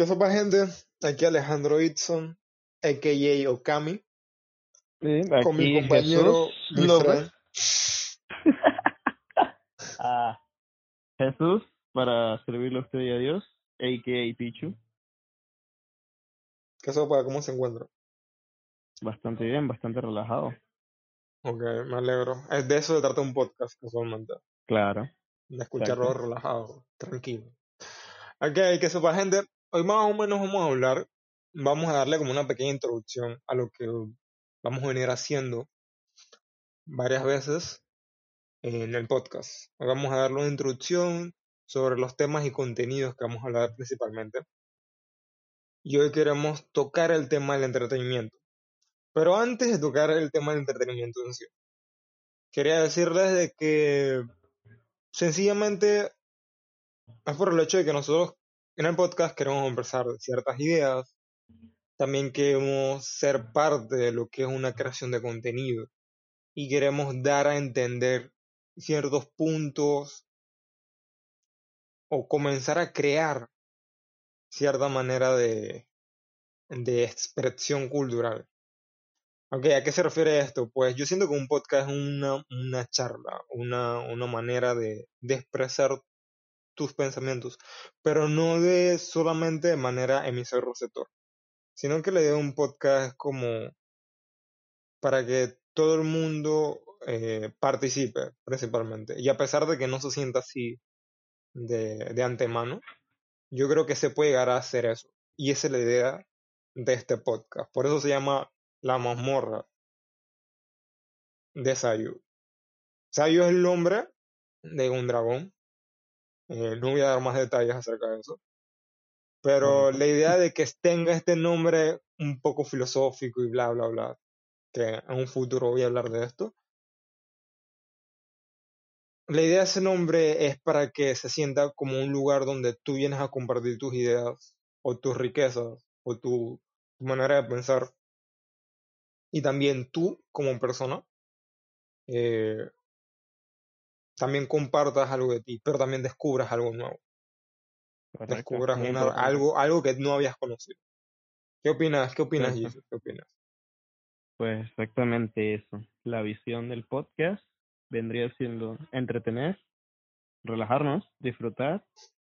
¿Qué sopa, gente? Aquí Alejandro Itson, a.k.a. Okami, Sí, con mi aquí compañero Jesús López. Ah, Jesús, para servirle a usted y a Dios, a.k.a. Pichu. ¿Qué sopa? ¿Cómo se encuentra? Bastante bien, bastante relajado. Ok, me alegro. Es de eso se trata un podcast, casualmente. Claro. De escucharlo Exacto. relajado, tranquilo. Ok, ¿qué sopa, gente? Hoy más o menos vamos a hablar, vamos a darle como una pequeña introducción a lo que vamos a venir haciendo varias veces en el podcast. Hoy vamos a darle una introducción sobre los temas y contenidos que vamos a hablar principalmente. Y hoy queremos tocar el tema del entretenimiento. Pero antes de tocar el tema del entretenimiento en sí, quería decirles de que sencillamente es por el hecho de que nosotros en el podcast queremos conversar ciertas ideas, también queremos ser parte de lo que es una creación de contenido y queremos dar a entender ciertos puntos o comenzar a crear cierta manera de, de expresión cultural. Ok, ¿a qué se refiere esto? Pues yo siento que un podcast es una, una charla, una, una manera de, de expresar tus pensamientos, pero no de solamente de manera emisor-receptor, sino que idea de un podcast como para que todo el mundo eh, participe principalmente. Y a pesar de que no se sienta así de, de antemano, yo creo que se puede llegar a hacer eso. Y esa es la idea de este podcast. Por eso se llama La mazmorra de Sayu. Sayu es el nombre de un dragón. Eh, no voy a dar más detalles acerca de eso. Pero la idea de que tenga este nombre un poco filosófico y bla, bla, bla, que en un futuro voy a hablar de esto. La idea de ese nombre es para que se sienta como un lugar donde tú vienes a compartir tus ideas o tus riquezas o tu, tu manera de pensar. Y también tú, como persona, eh, también compartas algo de ti, pero también descubras algo nuevo. Correcto. Descubras una, algo, algo que no habías conocido. ¿Qué opinas? ¿Qué opinas. Jesus? ¿Qué opinas? Pues exactamente eso. La visión del podcast vendría siendo entretener, relajarnos, disfrutar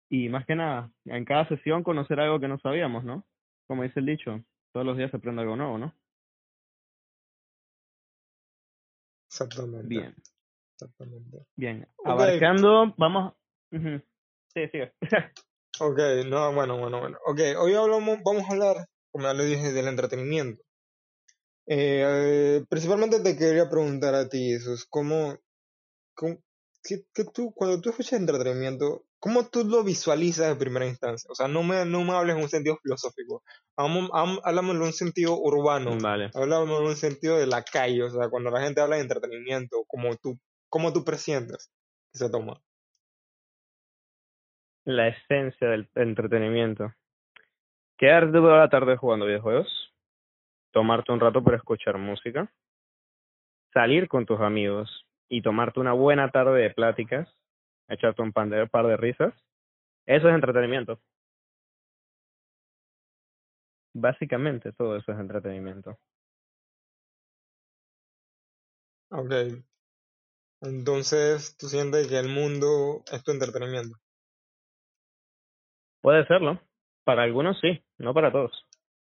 y más que nada, en cada sesión conocer algo que no sabíamos, ¿no? Como dice el dicho, todos los días se aprende algo nuevo, ¿no? Exactamente. Bien, Exactamente. bien. Ok. Abarcando, vamos. Sí, sigue. Ok, no, bueno, bueno, bueno. Ok, hoy hablamos, vamos a hablar, como ya le dije, del entretenimiento. Eh, principalmente te quería preguntar a ti, Jesús, ¿cómo, cómo- qué- qué tú, cuando tú escuchas entretenimiento, ¿cómo tú lo visualizas de primera instancia? O sea, no me, no me hables en un sentido filosófico, háblame en un sentido urbano, Vale. háblame en un sentido de la calle, o sea, cuando la gente habla de entretenimiento, ¿cómo tú, cómo tú presientes que se toma? La esencia del entretenimiento. Quedarte toda la tarde jugando videojuegos, tomarte un rato para escuchar música, salir con tus amigos y tomarte una buena tarde de pláticas, echarte un pan de- par de risas, eso es entretenimiento. Básicamente todo eso es entretenimiento. Ok, entonces tú sientes que el mundo es tu entretenimiento. Puede serlo. Para algunos sí, no para todos.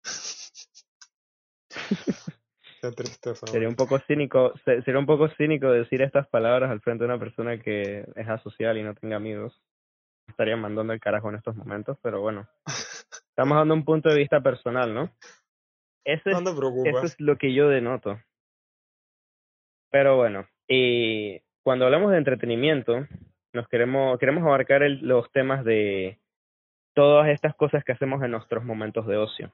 Qué tristeza. Sería un poco cínico, se- sería un poco cínico decir estas palabras al frente de una persona que es asocial y no tenga amigos. Estaría mandando el carajo en estos momentos, pero bueno. Estamos dando un punto de vista personal, ¿no? Ese eso es lo que yo denoto. Pero bueno, y cuando hablamos de entretenimiento, nos queremos, queremos abarcar el- los temas de todas estas cosas que hacemos en nuestros momentos de ocio.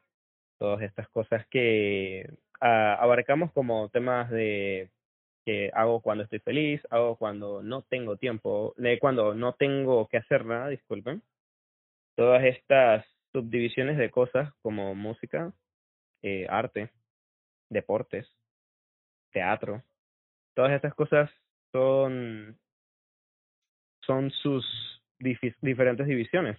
Todas estas cosas que ah, abarcamos como temas de que hago cuando estoy feliz, hago cuando no tengo tiempo, de cuando no tengo que hacer nada, disculpen. Todas estas subdivisiones de cosas como música, eh, arte, deportes, teatro, todas estas cosas son son sus diferentes divisiones.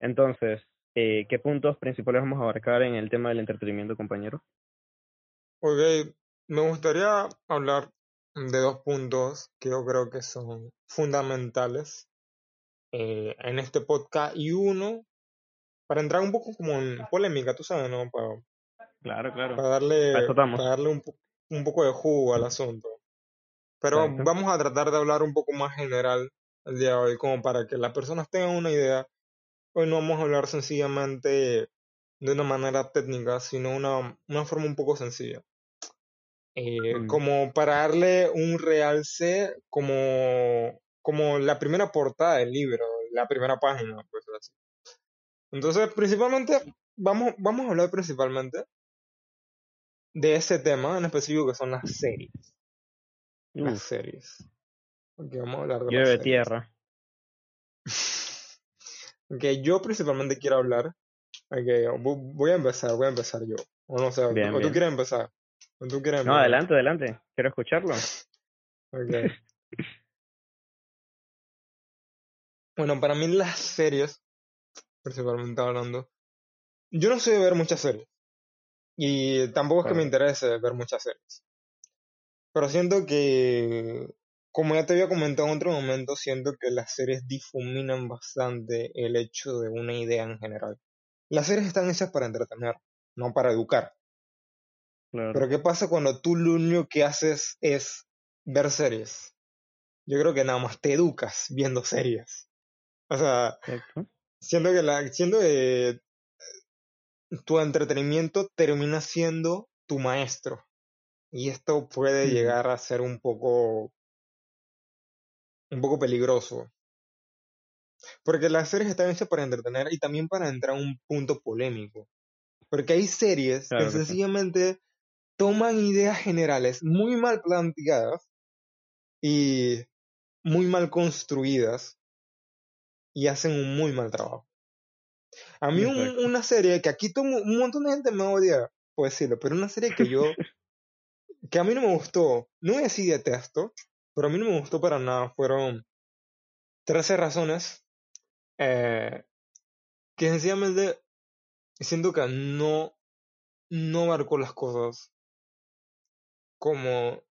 Entonces, eh, ¿qué puntos principales vamos a abarcar en el tema del entretenimiento, compañero? Ok, me gustaría hablar de dos puntos que yo creo que son fundamentales eh, en este podcast y uno para entrar un poco como en polémica, tú sabes, ¿no? Para, Claro, claro. para darle, Para darle un, un poco de jugo al asunto. Pero Exacto. vamos a tratar de hablar un poco más general el día de hoy, como para que las personas tengan una idea. Hoy no vamos a hablar sencillamente de una manera técnica, sino una, una forma un poco sencilla. Eh, Mm. como para darle un realce, como, como la primera portada del libro, la primera página, pues así. Entonces, principalmente, vamos, vamos a hablar principalmente de ese tema en específico que son las series. Las series. Ok, vamos a hablar de llueve tierra. Ok, yo principalmente quiero hablar. Ok, vo- voy a empezar, voy a empezar yo. O no sé, o tú- Bien, quieres empezar. O tú quieres No, empezar. adelante, adelante. Quiero escucharlo. Ok. Bueno, para mí las series, principalmente hablando, yo no soy de ver muchas series. Y tampoco es que me interese ver muchas series. Pero siento que, como ya te había comentado en otro momento, siento que las series difuminan bastante el hecho de una idea en general. Las series están hechas para entretener, no para educar. Pero. ¿qué pasa cuando tú lo único que haces es ver series? Yo creo que nada más te educas viendo series. O sea, Exacto. siento que la, siento que tu entretenimiento termina siendo tu maestro. Y esto puede llegar a ser un poco, un poco peligroso. Porque las series están hechas para entretener y también para entrar a un punto polémico. Porque hay series que Claro que sí. sencillamente toman ideas generales muy mal planteadas y muy mal construidas y hacen un muy mal trabajo. A mí un- una serie que aquí tomo, un montón de gente me odia, puedo decirlo, pero una serie que yo, que a mí no me gustó, no voy a decir detesto, pero a mí no me gustó para nada, fueron 13 razones eh, que sencillamente siento que no, no marcó las cosas como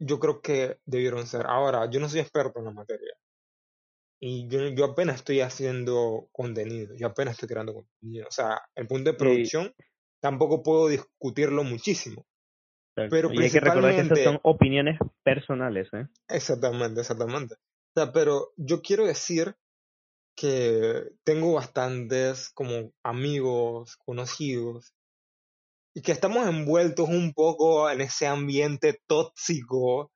yo creo que debieron ser. Ahora, yo no soy experto en la materia. Y yo, yo apenas estoy haciendo contenido, yo apenas estoy creando contenido. O sea, el punto de producción tampoco puedo discutirlo muchísimo. Pero Y hay que recordar que estas son opiniones personales, ¿eh? exactamente, exactamente. O sea, pero yo quiero decir que tengo bastantes como amigos, conocidos, y que estamos envueltos un poco en ese ambiente tóxico,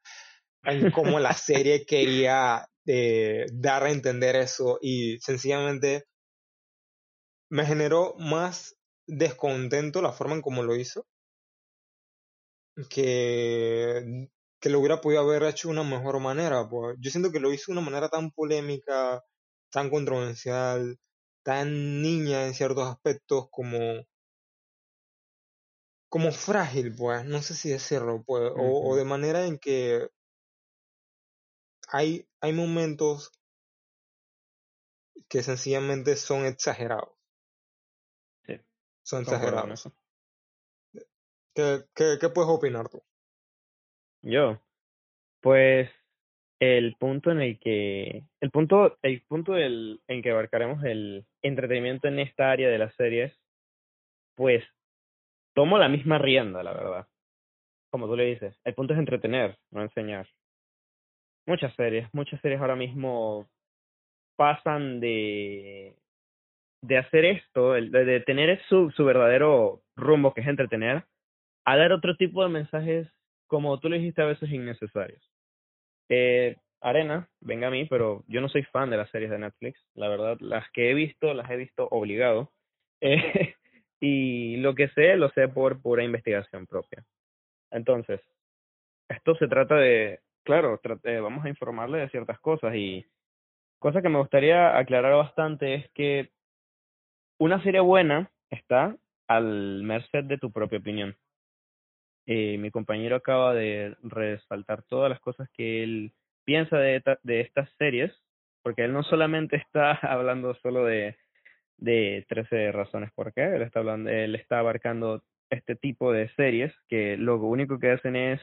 en cómo la serie quería eh, dar a entender eso, y sencillamente me generó más descontento la forma en cómo lo hizo, que, que lo hubiera podido haber hecho de una mejor manera. Pues. Yo siento que lo hizo de una manera tan polémica, tan controversial, tan niña en ciertos aspectos como, como frágil, pues, no sé si decirlo, pues, o, de manera en que hay, hay momentos que sencillamente son exagerados, Sí, son exagerados. ¿Qué, qué, qué puedes opinar tú? Yo, pues el punto en el que, el punto, el punto del, en que abarcaremos el entretenimiento en esta área de las series, pues tomo la misma rienda, la verdad. Como tú le dices, el punto es entretener, no enseñar. Muchas series, muchas series ahora mismo pasan de, de hacer esto, de, de tener su, su verdadero rumbo, que es entretener, a dar otro tipo de mensajes, como tú le dijiste, a veces innecesarios. Eh, Arena, venga a mí, pero yo no soy fan de las series de Netflix, la verdad, las que he visto, las he visto obligado. Eh, y lo que sé, lo sé por pura investigación propia. Entonces, esto se trata de, claro, eh, vamos a informarle de ciertas cosas y cosa que me gustaría aclarar bastante es que una serie buena está al merced de tu propia opinión. Eh, mi compañero acaba de resaltar todas las cosas que él piensa de, esta- de estas series, porque él no solamente está hablando solo de, de 13 razones por qué. Él está hablando, él está abarcando este tipo de series que lo único que hacen es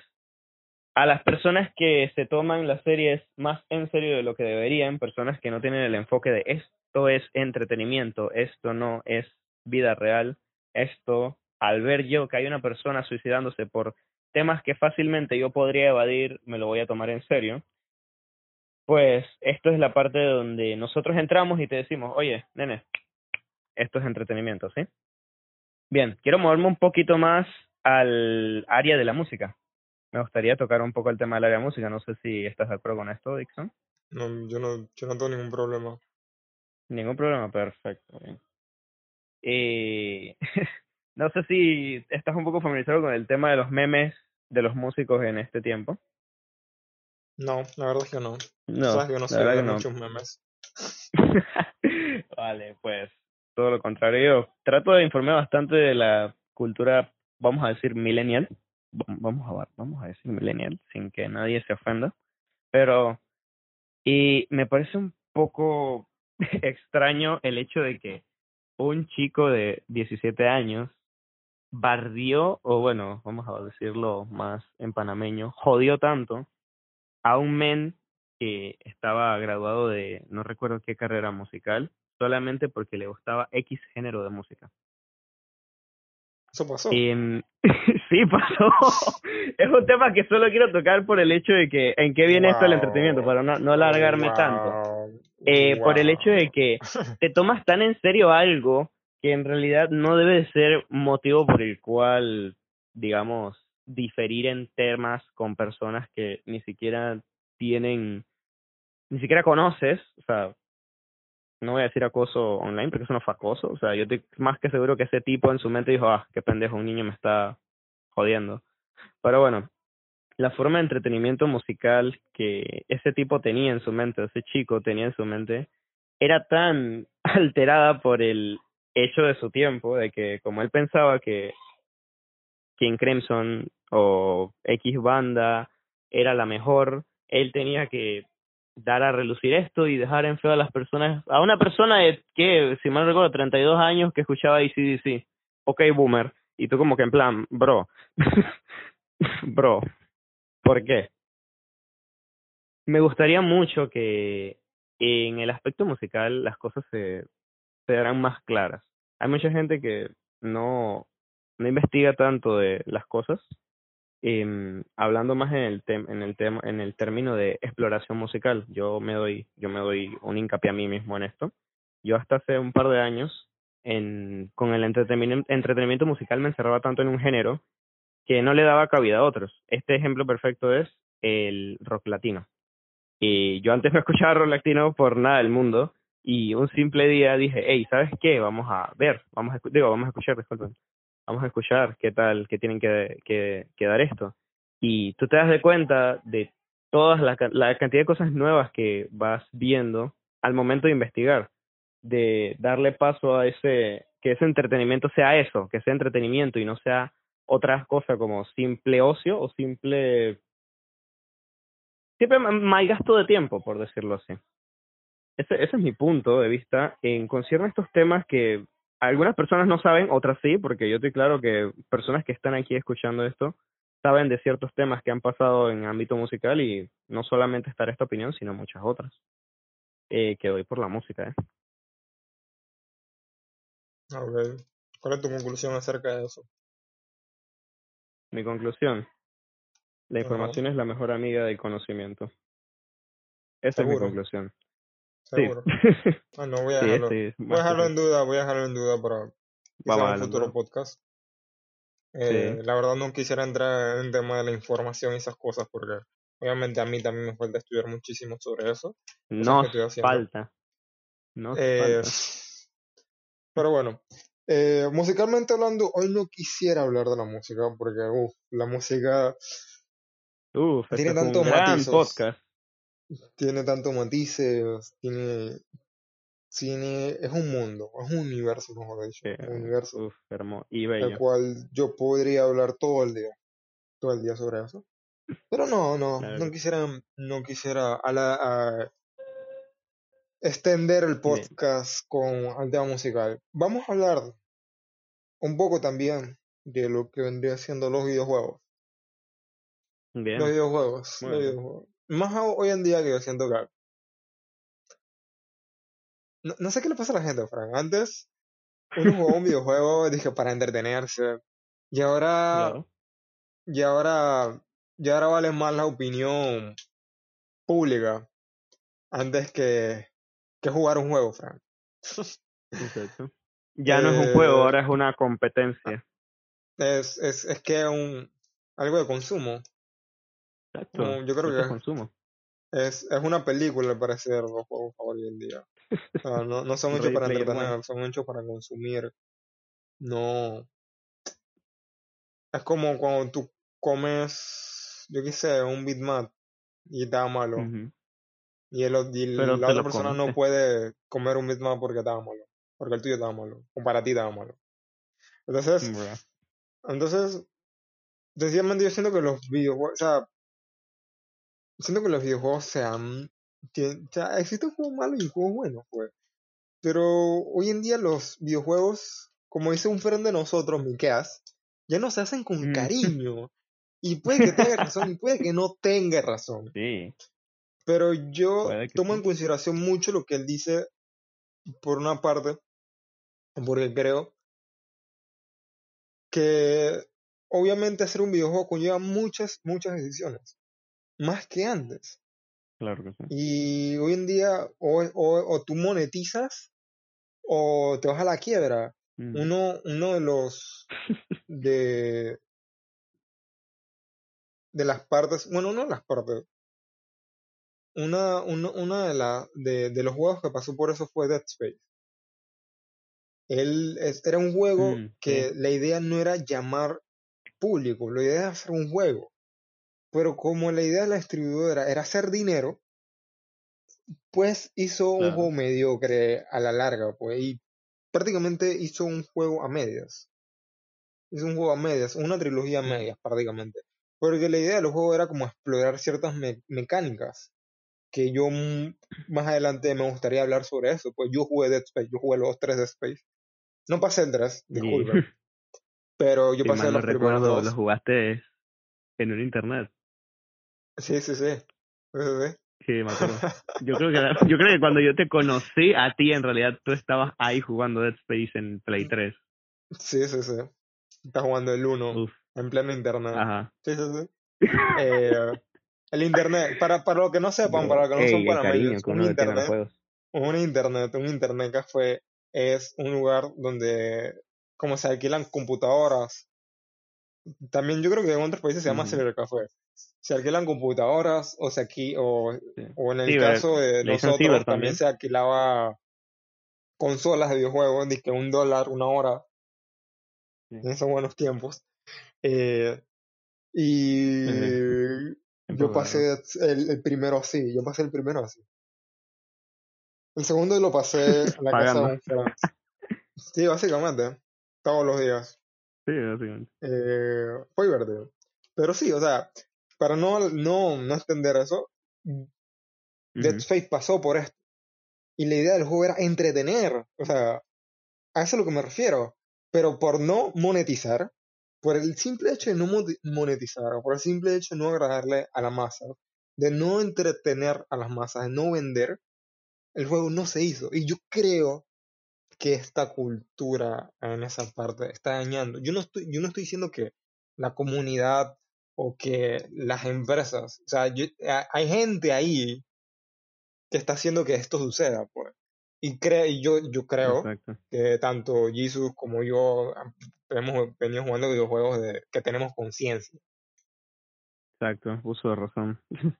a las personas que se toman las series más en serio de lo que deberían, personas que no tienen el enfoque de esto es entretenimiento, esto no es vida real, esto al ver yo que hay una persona suicidándose por temas que fácilmente yo podría evadir, me lo voy a tomar en serio. Pues esto es la parte donde nosotros entramos y te decimos, oye, nene, esto es entretenimiento, ¿sí? Bien, quiero moverme un poquito más al área de la música. Me gustaría tocar un poco el tema del área de música. No sé si estás de acuerdo con esto, Dixon. No, yo no, yo no tengo ningún problema. Ningún problema, perfecto. Bien. Eh, no sé si estás un poco familiarizado con el tema de los memes de los músicos en este tiempo. No, la verdad es que no. No, Sabes que yo no sé no. muchos memes. vale, pues todo lo contrario. Yo trato de informarme bastante de la cultura, vamos a decir, millennial. Va- Vamos a ver, vamos a decir millennial, sin que nadie se ofenda. Pero, y me parece un poco extraño el hecho de que un chico de 17 años bardió, o bueno, vamos a decirlo más en panameño, jodió tanto a un men que estaba graduado de no recuerdo qué carrera musical, solamente porque le gustaba X género de música. Eso pasó. Em, sí, pasó. es un tema que solo quiero tocar por el hecho de que en qué viene esto Wow. entretenimiento, para no, no alargarme tanto. Wow, Eh, Por el hecho de que te tomas tan en serio algo que en realidad no debe de ser motivo por el cual, digamos, diferir en temas con personas que ni siquiera tienen, ni siquiera conoces, o sea, no voy a decir acoso online porque eso no fue acoso, o sea, yo estoy más que seguro que ese tipo en su mente dijo, ah, qué pendejo, un niño me está jodiendo. Pero bueno, la forma de entretenimiento musical que ese tipo tenía en su mente, ese chico tenía en su mente, era tan alterada por el hecho de su tiempo, de que como él pensaba que King Crimson o X banda era la mejor, él tenía que dar a relucir esto y dejar en feo a las personas, a una persona de que, si mal recuerdo, 32 años que escuchaba ACDC, ok boomer, y tú como que en plan, bro, bro, ¿por qué? Me gustaría mucho que en el aspecto musical las cosas se, se harán más claras. Hay mucha gente que no, no investiga tanto de las cosas, em, hablando más en el tem en el tema en el término de exploración musical. Yo me doy yo me doy un hincapié a mí mismo en esto. Yo hasta hace un par de años en con el entretenimiento, entretenimiento musical me encerraba tanto en un género que no le daba cabida a otros. Este ejemplo perfecto es el rock latino. Y yo antes no escuchaba rock latino por nada del mundo y un simple día dije, hey, ¿sabes qué? Vamos a ver, vamos a, digo, vamos a escuchar, disculpen, vamos a escuchar qué tal, qué tienen que, que, dar esto. Y tú te das de cuenta de todas la, la cantidad de cosas nuevas que vas viendo al momento de investigar, de darle paso a ese, que ese entretenimiento sea eso, que sea entretenimiento y no sea otras cosas como simple ocio o simple siempre ma- mal gasto de tiempo, por decirlo así. Ese, ese es mi punto de vista en concierne a estos temas que algunas personas no saben, otras sí, porque yo estoy claro que personas que están aquí escuchando esto saben de ciertos temas que han pasado en ámbito musical y no solamente estará esta opinión, sino muchas otras. Eh, que doy por la música, ¿eh? Ok. ¿Cuál es tu conclusión acerca de eso? Mi conclusión. La información es la mejor amiga del conocimiento. Esa es mi conclusión. Seguro. Sí. Ah, no, voy a dejarlo. sí, Voy a dejarlo en duda, voy a dejarlo en duda para Vamos un futuro podcast. Eh. La verdad no quisiera entrar en el tema de la información y esas cosas porque obviamente a mí también me falta estudiar muchísimo sobre eso, haciendo. falta. Nos Eh, falta. pero bueno, eh, musicalmente hablando, hoy no quisiera hablar de la música porque la música Uf, este tiene es un tantos matices, podcast. Tiene tantos matices, tiene, tiene, es un mundo, es un universo, mejor dicho, Sí, un universo uf, hermoso y el cual yo podría hablar todo el día, todo el día sobre eso. Pero no, no, Claro no quisiera, no quisiera a la, a- extender el Bien. podcast con el tema musical. Vamos a hablar un poco también de lo que vendría siendo los videojuegos. Bien. Los videojuegos, los videojuegos. Más ho- hoy en día que yo siento que... No, no sé qué le pasa a la gente, Frank. Antes uno jugaba un videojuego, dije, para entretenerse. Y ahora, Claro. y ahora, y ahora vale más la opinión pública antes que, que jugar un juego, Frank. Ya no es un juego, Eh, ahora es una competencia. Es, es, es que es un, algo de consumo. Exacto. Como yo creo es que consumo. es, es una película, al parecer, los juegos hoy en día. O sea, no, no son hechos para entretener, son hechos para consumir. No. Es como cuando tú comes, yo qué sé, un Big Mac y está malo. Y, el, y la otra persona no puede comer un Big Mac porque estaba malo. Porque el tuyo estaba malo. O para ti estaba malo. Entonces, Bruh. entonces, sencillamente yo siento que los videojuegos, o sea, siento que los videojuegos sean, que, o sea, existen juegos malos y juegos buenos, pues. Pero hoy en día los videojuegos, como dice un friend de nosotros, Miqueas, ya no se hacen con Mm. cariño. Y puede que tenga razón y puede que no tenga razón. Sí. Pero yo tomo sí. en consideración mucho lo que él dice, por una parte, porque creo que obviamente hacer un videojuego conlleva muchas, muchas decisiones, más que antes. Claro que sí. Y hoy en día o, o, o tú monetizas o te vas a la quiebra. Mm. Uno, uno de los de, de las partes, bueno, no de las partes, una, uno- una de, la, de, de los juegos que pasó por eso fue Dead Space. Él es- era un juego Mm, que sí. la idea no era llamar público, la idea era hacer un juego. Pero como la idea de la distribuidora era hacer dinero, pues hizo un juego mediocre a la larga, pues, y prácticamente hizo un juego a medias. Hizo un juego a medias, una trilogía a medias prácticamente. Porque la idea del juego era como explorar ciertas me- mecánicas, que yo más adelante me gustaría hablar sobre eso, pues yo jugué Dead Space, yo jugué los tres Dead Space. No pasé el 3, Y- disculpe, pero yo si pasé mal no los primeros recuerdo, dos. lo jugaste en un internet. Sí, sí, sí. Sí, sí, me acuerdo. Yo creo que yo creo que cuando yo te conocí a ti en realidad tú estabas ahí jugando Dead Space en Play 3. Sí, sí, sí. Está jugando el 1 Uf, en pleno internet. ajá. Sí, sí, sí. Eh, el internet, para, para los que no sepan, para los que no Ey, son panameños, un internet, un internet, un internet café es un lugar donde como se alquilan computadoras. También yo creo que en otros países se llama Ujú. cybercafé. Se alquilan computadoras o se aquí o, Sí. o en el Ciber, caso de nosotros también también. se alquilaba consolas de videojuegos, de que un dólar, una hora, Sí. en esos buenos tiempos. Eh, y yo pasé el, el primero así, yo pasé el primero así. El segundo lo pasé en la casa de Pagando. un friend. Sí, básicamente, todos los días. Sí, básicamente. Eh, fue divertido. Pero sí, o sea, para no, no, no extender eso, Dead Ujú. Space pasó por esto. Y la idea del juego era entretener. O sea, a eso es a lo que me refiero. Pero por no monetizar, por el simple hecho de no mo- monetizar, o por el simple hecho de no agradarle a la masa, de no entretener a las masas, de no vender, el juego no se hizo. Y yo creo que esta cultura en esa parte está dañando. Yo no estoy, yo no estoy diciendo que la comunidad o que las empresas, o sea, yo- hay gente ahí que está haciendo que esto suceda, pues. Y cre yo, yo creo que tanto Jesus como yo hemos venido jugando videojuegos de que tenemos conciencia. Exacto. Uso de razón.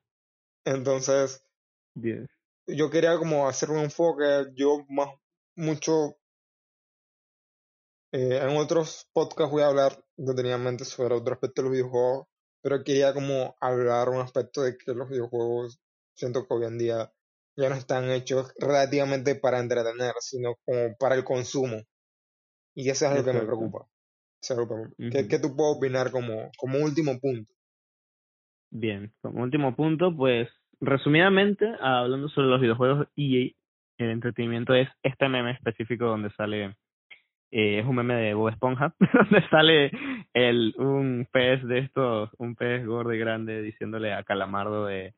Entonces, yo quería como hacer un enfoque, yo más mucho eh, en otros podcasts voy a hablar detenidamente sobre otro aspecto de los videojuegos, pero quería como hablar un aspecto de que los videojuegos siento que hoy en día ya no están hechos relativamente para entretener, sino como para el consumo. Y eso es algo que me preocupa. Es algo que me- ¿Qué, Ujú. qué tú puedes opinar como, como último punto? Bien, como último punto, pues resumidamente, hablando sobre los videojuegos EA, el entretenimiento es este meme específico donde sale eh, es un meme de Bob Esponja, donde sale el, un pez de estos, un pez gordo y grande diciéndole a Calamardo de...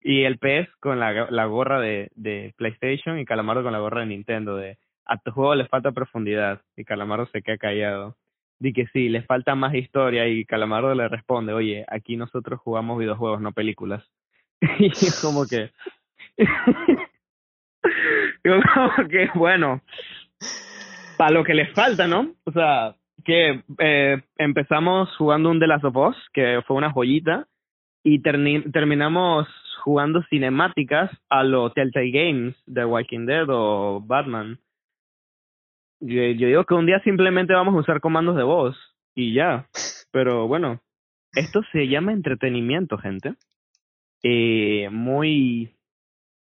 Y el pez con la, la gorra de, de PlayStation y Calamardo con la gorra de Nintendo de... A tu juego le falta profundidad y Calamardo se queda callado. Di que sí, le falta más historia y Calamardo le responde, oye, aquí nosotros jugamos videojuegos, no películas. y es como que... como que, bueno, para lo que les falta, ¿no? O sea, que eh, empezamos jugando un The Last of Us, que fue una joyita, y terminamos jugando cinemáticas a los Telltale Games de Walking Dead o Batman. Yo, digo que un día simplemente vamos a usar comandos de voz y ya. Pero bueno, esto se llama entretenimiento, gente. Eh, muy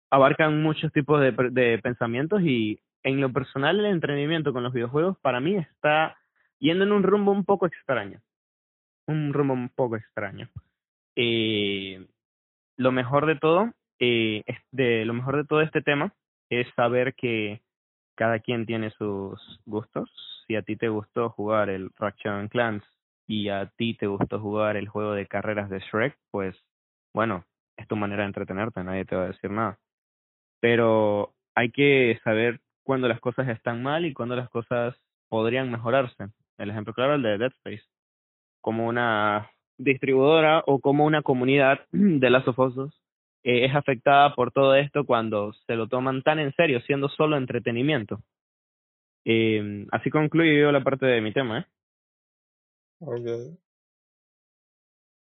abarcan muchos tipos de, de pensamientos y en lo personal el entrenamiento con los videojuegos para mí está yendo en un rumbo un poco extraño. Un rumbo un poco extraño. Eh, lo mejor de todo, eh, de, lo mejor de todo este tema es saber que cada quien tiene sus gustos. Si a ti te gustó jugar el Ratchet Clans y a ti te gustó jugar el juego de carreras de Shrek, pues bueno, es tu manera de entretenerte, nadie te va a decir nada. Pero hay que saber cuando las cosas están mal y cuando las cosas podrían mejorarse. El ejemplo claro es el de Dead Space. Como una distribuidora o como una comunidad de las of eh, es afectada por todo esto cuando se lo toman tan en serio, siendo solo entretenimiento. Eh, así concluyo la parte de mi tema. ¿eh? Ok.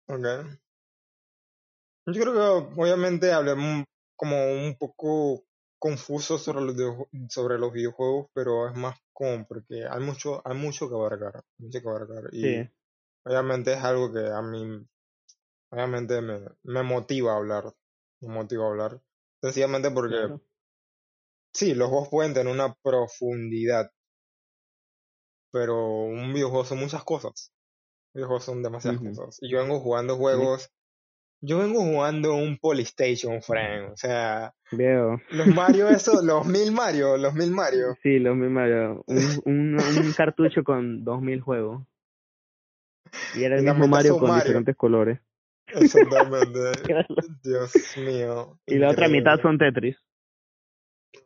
Ok. Yo creo que obviamente hablemos como un poco confuso sobre los, sobre los videojuegos, pero es más como porque hay mucho, hay mucho que abarcar, mucho que abarcar. Y obviamente es algo que a mí, obviamente me, me motiva a hablar, me motiva a hablar. Sencillamente porque, sí, los juegos pueden tener una profundidad, pero un videojuego son muchas cosas. Videojuegos son demasiadas cosas. Y yo vengo jugando juegos yo vengo jugando un Polystation, Frank. O sea. Veo. Los Mario, eso, los mil Mario, los mil Mario. Sí, los mil Mario. Un, un, cartucho con dos mil juegos. Y era el mismo Mario con diferentes colores. Exactamente. Dios mío. Y la otra mitad son Tetris.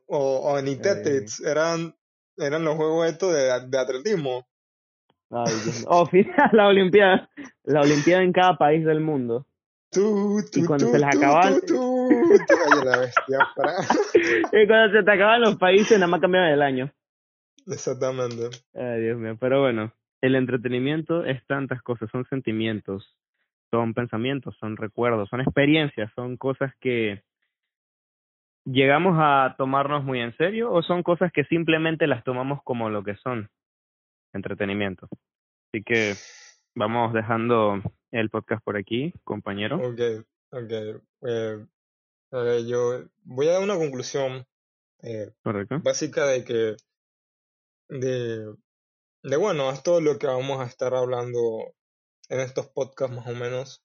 O, o ni Tetris, eran, eran los juegos estos de, de atletismo. Ay, Dios. Oh, la Olimpiada. La Olimpiada en cada país del mundo. Tú, tú, y cuando tú, se les la bestia, y cuando se te acaban los países, nada más cambiaban el año. Exactamente. Ay, Dios mío. Pero bueno, el entretenimiento es tantas cosas, son sentimientos, son pensamientos, son recuerdos, son experiencias, son cosas que llegamos a tomarnos muy en serio o son cosas que simplemente las tomamos como lo que son, entretenimiento. Así que vamos dejando el podcast por aquí, compañero. Ok, ok. Eh, yo voy a dar una conclusión eh, básica de que, de, de, bueno, es lo que vamos a estar hablando en estos podcasts más o menos.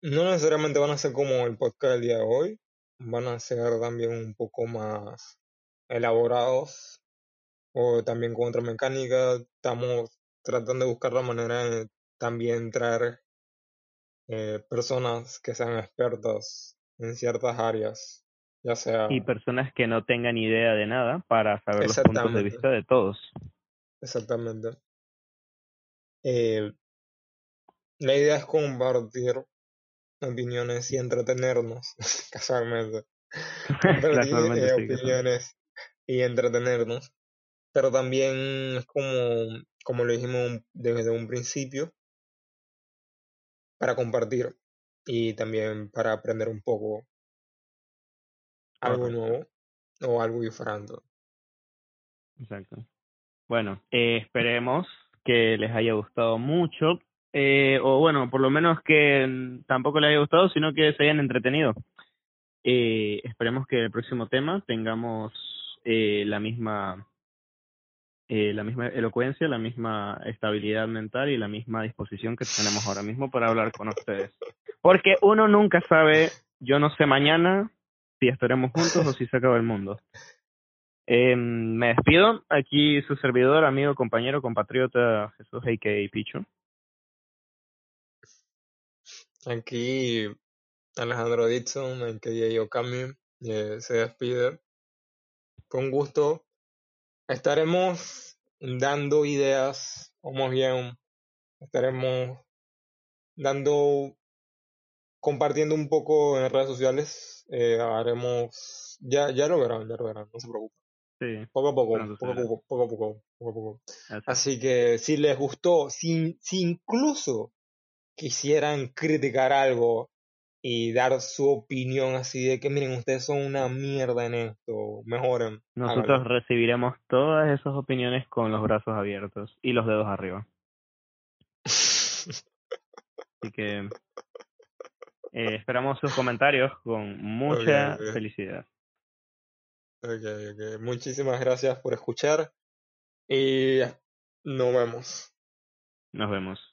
No necesariamente van a ser como el podcast del día de hoy, van a ser también un poco más elaborados o también con otra mecánica. Estamos tratando de buscar la manera de también traer eh, personas que sean expertas en ciertas áreas, ya sea... Y personas que no tengan idea de nada para saber los puntos de vista de todos. Exactamente. Eh, la idea es compartir opiniones y entretenernos, casualmente. Compartir eh, opiniones y entretenernos. Pero también es como como lo dijimos desde un principio, para compartir y también para aprender un poco algo nuevo o algo diferente. Exacto. Bueno, eh, esperemos que les haya gustado mucho, eh, o bueno, por lo menos que tampoco les haya gustado, sino que se hayan entretenido. Eh, esperemos que el próximo tema tengamos eh, la misma eh, la misma elocuencia, la misma estabilidad mental y la misma disposición que tenemos ahora mismo para hablar con ustedes. Porque uno nunca sabe, yo no sé mañana si estaremos juntos o si se acaba el mundo. Eh, me despido. Aquí su servidor, amigo, compañero, compatriota Jesús A.K.A. Pichu. Aquí Alejandro Dixon, A.K.A. Okami, eh, se despide. Con gusto. Estaremos dando ideas, o más bien, estaremos dando, compartiendo un poco en redes sociales. Eh, haremos, ya, ya lo verán, ya lo verán, no se preocupen. Sí, Poco a poco, poco a poco, poco a poco, poco a poco. Así. Así que si les gustó, si, si incluso quisieran criticar algo y dar su opinión así de que miren, ustedes son una mierda en esto, mejoren. Nosotros háganlo. recibiremos todas esas opiniones con los brazos abiertos y los dedos arriba. Así que eh, esperamos sus comentarios con mucha Ok, ok. felicidad. Ok, ok. Muchísimas gracias por escuchar y nos vemos. Nos vemos.